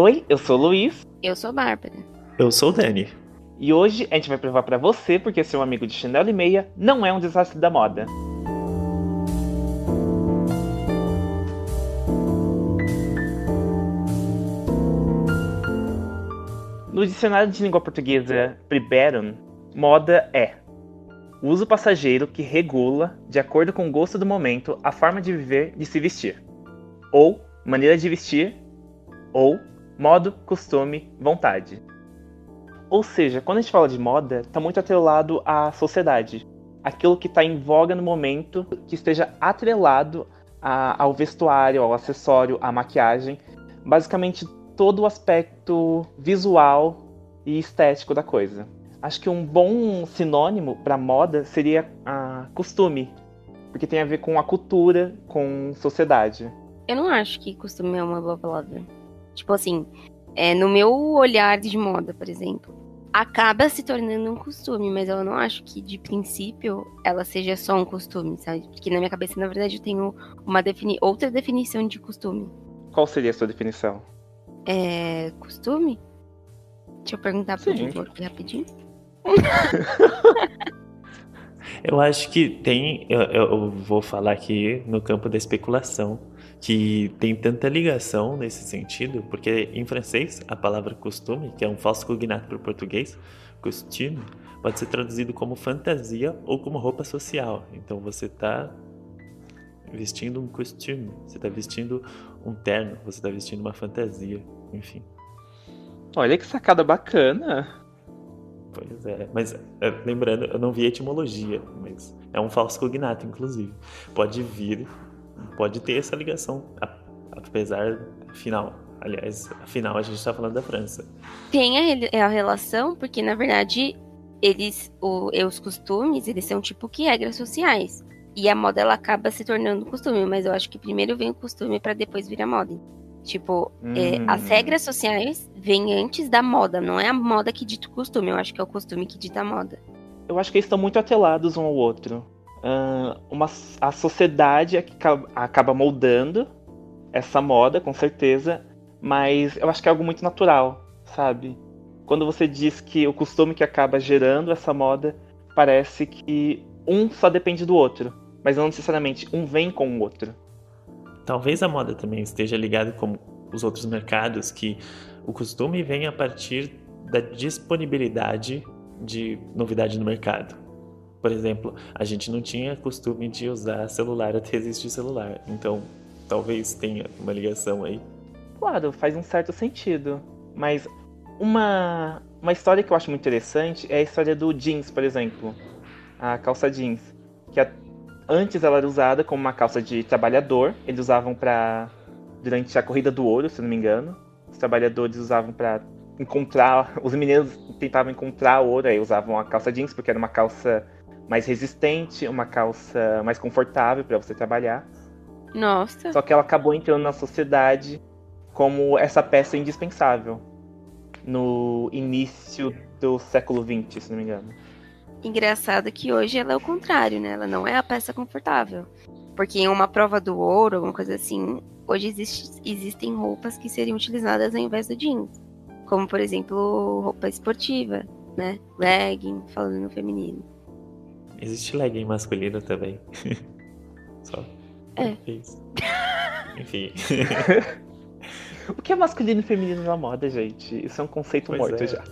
Oi, eu sou o Luiz. Eu sou Bárbara. Eu sou o Dani. E hoje a gente vai provar para você porque ser um amigo de chinelo e meia não é um desastre da moda. No dicionário de língua portuguesa Priberon, moda é o uso passageiro que regula, de acordo com o gosto do momento, a forma de viver, de se vestir. Ou maneira de vestir, ou modo, costume, vontade. Ou seja, quando a gente fala de moda, está muito atrelado à sociedade. Aquilo que está em voga no momento, que esteja atrelado a, ao vestuário, ao acessório, à maquiagem. Basicamente, todo o aspecto visual e estético da coisa. Acho que um bom sinônimo para moda seria a costume, porque tem a ver com a cultura, com sociedade. Eu não acho que costume é uma boa palavra. Tipo assim, é, no meu olhar de moda, por exemplo, acaba se tornando um costume, mas eu não acho que de princípio ela seja só um costume, sabe? Porque na minha cabeça, na verdade, eu tenho uma defini outra definição de costume. Qual seria a sua definição? É. costume? Deixa eu perguntar pro Google aqui rapidinho. eu acho que tem. Eu, eu, vou falar aqui no campo da especulação. Que tem tanta ligação nesse sentido, porque em francês a palavra costume, que é um falso cognato para o português, costume, pode ser traduzido como fantasia ou como roupa social. Então você está vestindo um costume, você está vestindo um terno, você está vestindo uma fantasia, enfim. Olha que sacada bacana. Pois é, mas é, lembrando, eu não vi etimologia, mas é um falso cognato, inclusive. Pode vir, pode ter essa ligação, apesar, afinal, aliás, afinal a gente está falando da França. Tem a, a, relação, porque na verdade eles, o, os costumes, eles são tipo que regras sociais. E a moda ela acaba se tornando costume, mas eu acho que primeiro vem o costume para depois vir a moda. Tipo, hum. é, as regras sociais vêm antes da moda, não é a moda que dita o costume, eu acho que é o costume que dita a moda. Eu acho que eles estão muito atrelados um ao outro. Uh, uma, a sociedade é que acaba moldando essa moda, com certeza, mas eu acho que é algo muito natural, sabe? Quando você diz que o costume que acaba gerando essa moda, parece que um só depende do outro, mas não necessariamente um vem com o outro. Talvez a moda também esteja ligada com os outros mercados, que o costume vem a partir da disponibilidade de novidade no mercado. Por exemplo, a gente não tinha costume de usar celular até existir celular, então talvez tenha uma ligação aí. Claro, faz um certo sentido. Mas uma, uma história que eu acho muito interessante é a história do jeans, por exemplo. A calça jeans. Que a, Antes ela era usada como uma calça de trabalhador. Eles usavam para durante a corrida do ouro, se não me engano. Os trabalhadores usavam para encontrar, os meninos tentavam encontrar ouro, aí usavam a calça jeans porque era uma calça mais resistente, uma calça mais confortável para você trabalhar. Nossa. Só que ela acabou entrando na sociedade como essa peça indispensável no início do século XX, se não me engano. Engraçado que hoje ela é o contrário, né? Ela não é a peça confortável. Porque em uma prova do ouro, alguma coisa assim, hoje existe, existem roupas que seriam utilizadas ao invés do jeans. Como, por exemplo, roupa esportiva, né? Legging, falando no feminino. Existe legging masculino também. Só. É. Enfim. o que é masculino e feminino na moda, gente? Isso é um conceito pois morto é. já.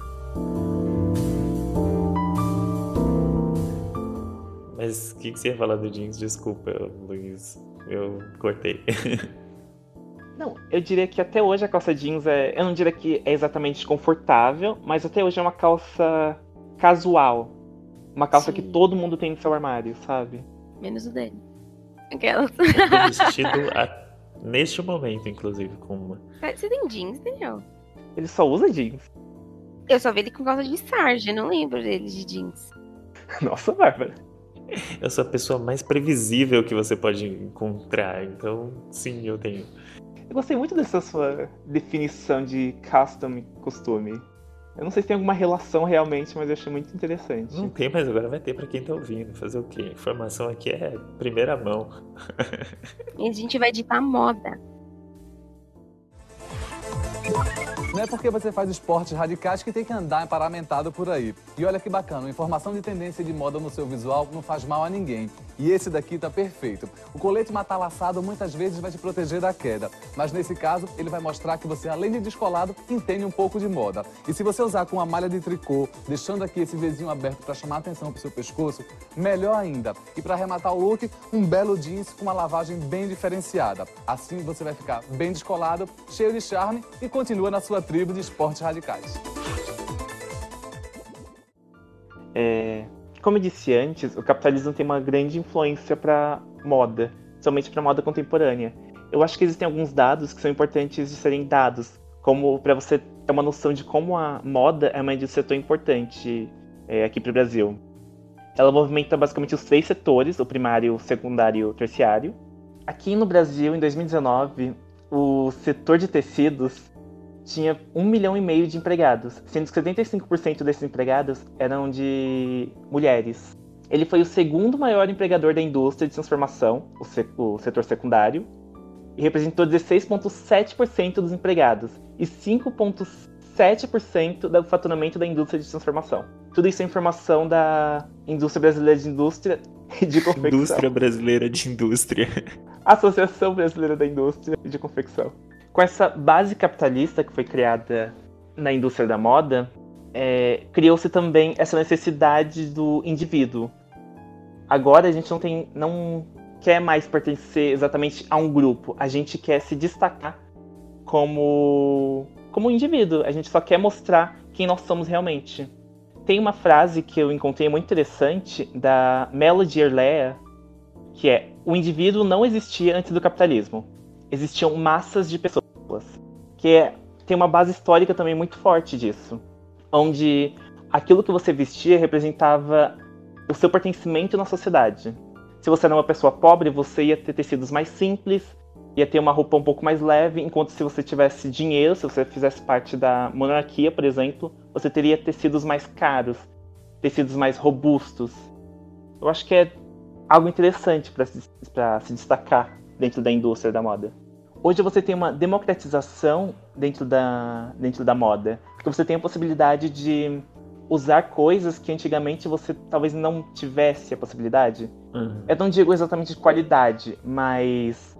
Mas o que, que você ia falar do jeans? Desculpa, Luiz. Eu cortei. Não, eu diria que até hoje a calça jeans é. Eu não diria que é exatamente confortável, mas até hoje é uma calça casual. Uma calça Sim. que todo mundo tem no seu armário, sabe? Menos o dele. Aquelas. vestido a... neste momento, inclusive, com uma. Você tem jeans, Daniel? Ele só usa jeans. Eu só vi ele com calça de sarja, não lembro dele de jeans. Nossa, Bárbara. Eu sou a pessoa mais previsível que você pode encontrar, então sim, eu tenho. Eu gostei muito dessa sua definição de custom costume. Eu não sei se tem alguma relação realmente, mas eu achei muito interessante. Não tem, mas agora vai ter para quem tá ouvindo. Fazer o quê? A informação aqui é primeira mão. e a gente vai editar moda. Não é porque você faz esportes radicais que tem que andar paramentado por aí. E olha que bacana, informação de tendência de moda no seu visual não faz mal a ninguém. E esse daqui tá perfeito. O colete matalaçado muitas vezes vai te proteger da queda, mas nesse caso ele vai mostrar que você, além de descolado, entende um pouco de moda. E se você usar com uma malha de tricô, deixando aqui esse vizinho aberto para chamar atenção pro seu pescoço, melhor ainda. E para arrematar o look, um belo jeans com uma lavagem bem diferenciada. Assim você vai ficar bem descolado, cheio de charme e continua na sua tribo de esportes radicais. É, como eu disse antes, o capitalismo tem uma grande influência para moda, somente para moda contemporânea. Eu acho que existem alguns dados que são importantes de serem dados, como para você ter uma noção de como a moda é uma indústria tão importante é, aqui para o Brasil. Ela movimenta basicamente os três setores, o primário, o secundário e o terciário. Aqui no Brasil, em 2019, o setor de tecidos tinha um milhão e meio de empregados, sendo que 75% desses empregados eram de mulheres. Ele foi o segundo maior empregador da indústria de transformação, o, se o setor secundário, e representou 16,7% dos empregados e 5,7% do faturamento da indústria de transformação. Tudo isso é informação da Indústria Brasileira de Indústria de Confecção. Indústria Brasileira de Indústria. Associação Brasileira da Indústria de Confecção. Com essa base capitalista que foi criada na indústria da moda, é, criou-se também essa necessidade do indivíduo. Agora a gente não tem, não quer mais pertencer exatamente a um grupo. A gente quer se destacar como como indivíduo. A gente só quer mostrar quem nós somos realmente. Tem uma frase que eu encontrei muito interessante da Melody Erlea, que é: o indivíduo não existia antes do capitalismo. Existiam massas de pessoas que é, tem uma base histórica também muito forte disso, onde aquilo que você vestia representava o seu pertencimento na sociedade. Se você era uma pessoa pobre, você ia ter tecidos mais simples, ia ter uma roupa um pouco mais leve, enquanto se você tivesse dinheiro, se você fizesse parte da monarquia, por exemplo, você teria tecidos mais caros, tecidos mais robustos. Eu acho que é algo interessante para se, se destacar dentro da indústria da moda. Hoje você tem uma democratização dentro da, dentro da moda, porque você tem a possibilidade de usar coisas que antigamente você talvez não tivesse a possibilidade. Uhum. Eu não digo exatamente de qualidade, mas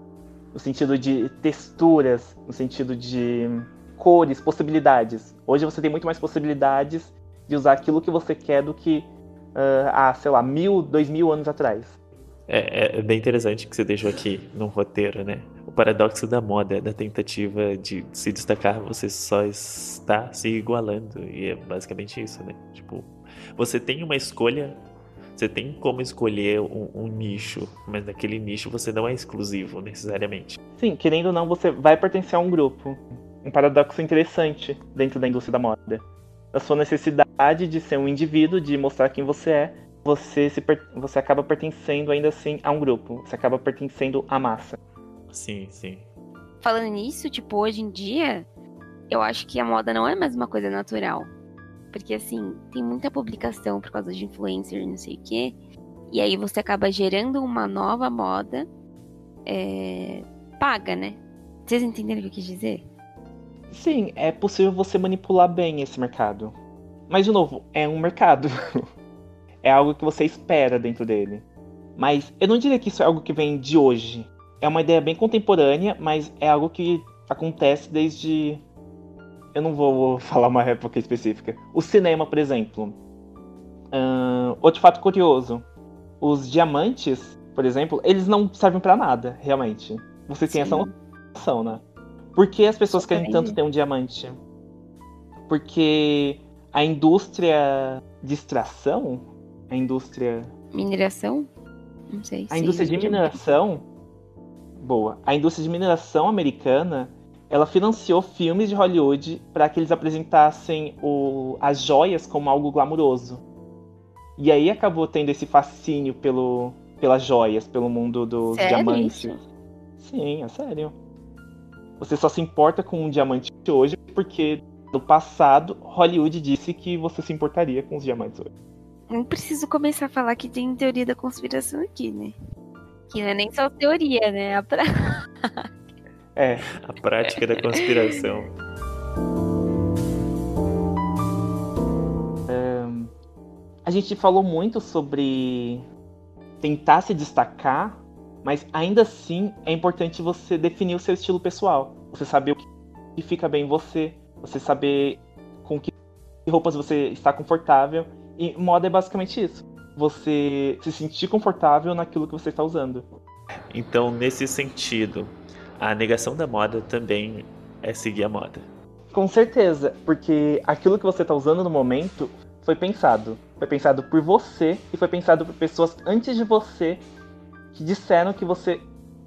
no sentido de texturas, no sentido de cores, possibilidades. Hoje você tem muito mais possibilidades de usar aquilo que você quer do que uh, há, sei lá, mil, dois mil anos atrás. É, é, bem interessante que você deixou aqui no roteiro, né? O paradoxo da moda, da tentativa de se destacar, você só está se igualando. E é basicamente isso, né? Tipo, você tem uma escolha, você tem como escolher um, um nicho, mas naquele nicho você não é exclusivo necessariamente. Sim, querendo ou não, você vai pertencer a um grupo. Um paradoxo interessante dentro da indústria da moda. A sua necessidade de ser um indivíduo, de mostrar quem você é, você, se, você acaba pertencendo ainda assim a um grupo. Você acaba pertencendo à massa. Sim, sim. Falando nisso, tipo, hoje em dia, eu acho que a moda não é mais uma coisa natural. Porque, assim, tem muita publicação por causa de influencer e não sei o quê. E aí você acaba gerando uma nova moda é, paga, né? Vocês entenderam o que eu quis dizer? Sim, é possível você manipular bem esse mercado. Mas, de novo, é um mercado. é algo que você espera dentro dele. Mas eu não diria que isso é algo que vem de hoje. É uma ideia bem contemporânea, mas é algo que acontece desde. Eu não vou falar uma época específica. O cinema, por exemplo. Uh, outro fato curioso: os diamantes, por exemplo, eles não servem para nada, realmente. Você tem essa noção, né? Por que as pessoas querem tanto ter um diamante? Porque a indústria de extração a indústria. Mineração? Não sei. A indústria de mineração. Boa. A indústria de mineração americana ela financiou filmes de Hollywood para que eles apresentassem o, as joias como algo glamuroso. E aí acabou tendo esse fascínio pelo, pelas joias, pelo mundo dos sério? diamantes. Sim, é sério. Você só se importa com um diamante hoje porque no passado Hollywood disse que você se importaria com os diamantes hoje não preciso começar a falar que tem teoria da conspiração aqui, né? Que não é nem só teoria, né? A pra... é, a prática da conspiração. A gente falou muito sobre tentar se destacar, mas ainda assim é importante você definir o seu estilo pessoal. Você saber o que fica bem em você, você saber com que roupas você está confortável e moda é basicamente isso. Você se sentir confortável naquilo que você está usando. Então, nesse sentido, a negação da moda também é seguir a moda. Com certeza, porque aquilo que você está usando no momento foi pensado. Foi pensado por você e foi pensado por pessoas antes de você que disseram que você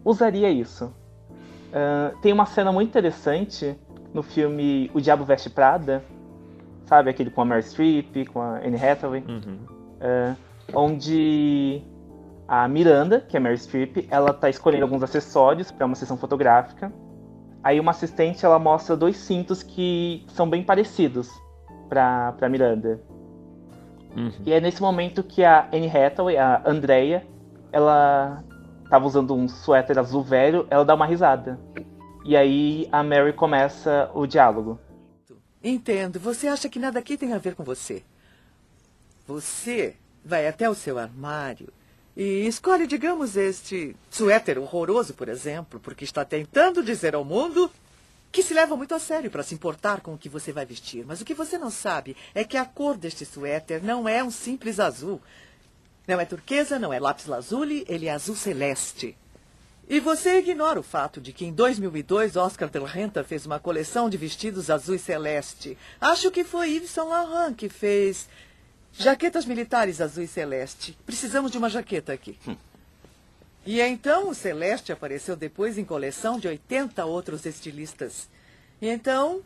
usaria isso. Uh, tem uma cena muito interessante no filme O Diabo Veste Prada, sabe? Aquele com a Mary Streep, com a Anne Hathaway. Uhum. Uh, onde a Miranda, que é a Mary Streep, ela tá escolhendo alguns acessórios para uma sessão fotográfica. Aí uma assistente ela mostra dois cintos que são bem parecidos para para Miranda. Uhum. E é nesse momento que a Anne Hathaway, a Andrea, ela tava usando um suéter azul velho, ela dá uma risada. E aí a Mary começa o diálogo. Entendo. Você acha que nada aqui tem a ver com você. Você vai até o seu armário e escolhe, digamos, este suéter horroroso, por exemplo, porque está tentando dizer ao mundo que se leva muito a sério para se importar com o que você vai vestir. Mas o que você não sabe é que a cor deste suéter não é um simples azul. Não é turquesa, não é lápis lazuli, ele é azul celeste. E você ignora o fato de que em 2002 Oscar de la Renta fez uma coleção de vestidos azul e celeste. Acho que foi Yves Saint Laurent que fez jaquetas militares azul e celeste. Precisamos de uma jaqueta aqui. Hum. E então o Celeste apareceu depois em coleção de 80 outros estilistas. E então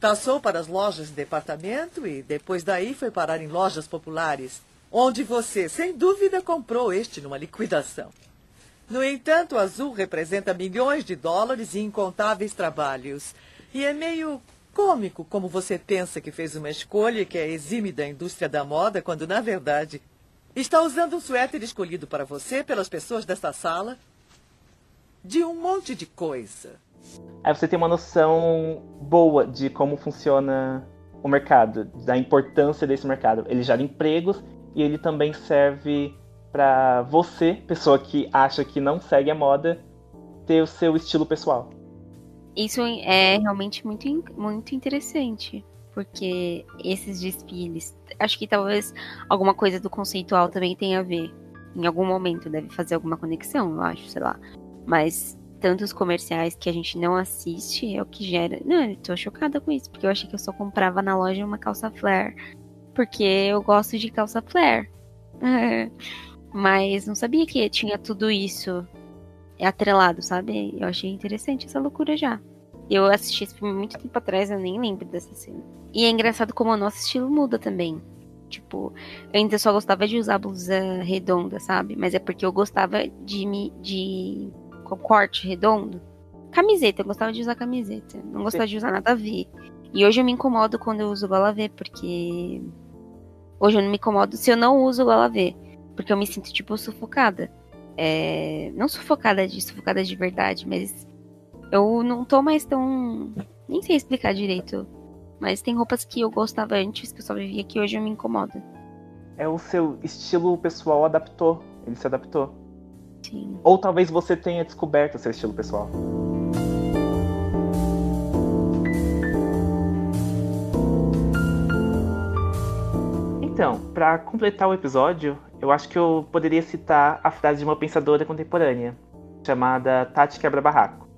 passou para as lojas de departamento e depois daí foi parar em lojas populares, onde você, sem dúvida, comprou este numa liquidação. No entanto, o azul representa milhões de dólares e incontáveis trabalhos. E é meio cômico como você pensa que fez uma escolha que é exime da indústria da moda, quando, na verdade, Está usando um suéter escolhido para você pelas pessoas desta sala de um monte de coisa. Aí você tem uma noção boa de como funciona o mercado, da importância desse mercado. Ele gera empregos e ele também serve para você, pessoa que acha que não segue a moda, ter o seu estilo pessoal. Isso é realmente muito, muito interessante porque esses desfiles, acho que talvez alguma coisa do conceitual também tenha a ver. Em algum momento deve fazer alguma conexão, eu acho, sei lá. Mas tantos comerciais que a gente não assiste é o que gera. Não, eu tô chocada com isso, porque eu achei que eu só comprava na loja uma calça flare. Porque eu gosto de calça flare. Mas não sabia que tinha tudo isso atrelado, sabe? Eu achei interessante essa loucura já. Eu assisti esse filme muito tempo atrás, eu nem lembro dessa cena. E é engraçado como o nosso estilo muda também. Tipo, eu ainda só gostava de usar blusa redonda, sabe? Mas é porque eu gostava de me de com corte redondo. Camiseta, eu gostava de usar camiseta. Não gostava Sim. de usar nada a ver. E hoje eu me incomodo quando eu uso gola V, porque hoje eu não me incomodo se eu não uso gola V, porque eu me sinto tipo sufocada. É... não sufocada de sufocada de verdade, mas eu não tô mais tão nem sei explicar direito mas tem roupas que eu gostava antes, que eu só vivia que hoje eu me incomoda. É o seu estilo pessoal adaptou. Ele se adaptou. Sim. Ou talvez você tenha descoberto o seu estilo pessoal. Então, para completar o episódio, eu acho que eu poderia citar a frase de uma pensadora contemporânea, chamada Tati Quebra-Barraco.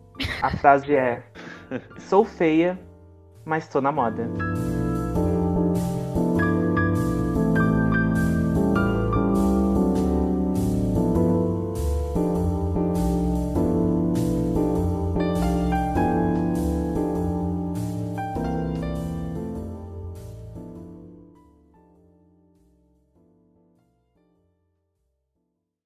A frase é: Sou feia, mas tô na moda.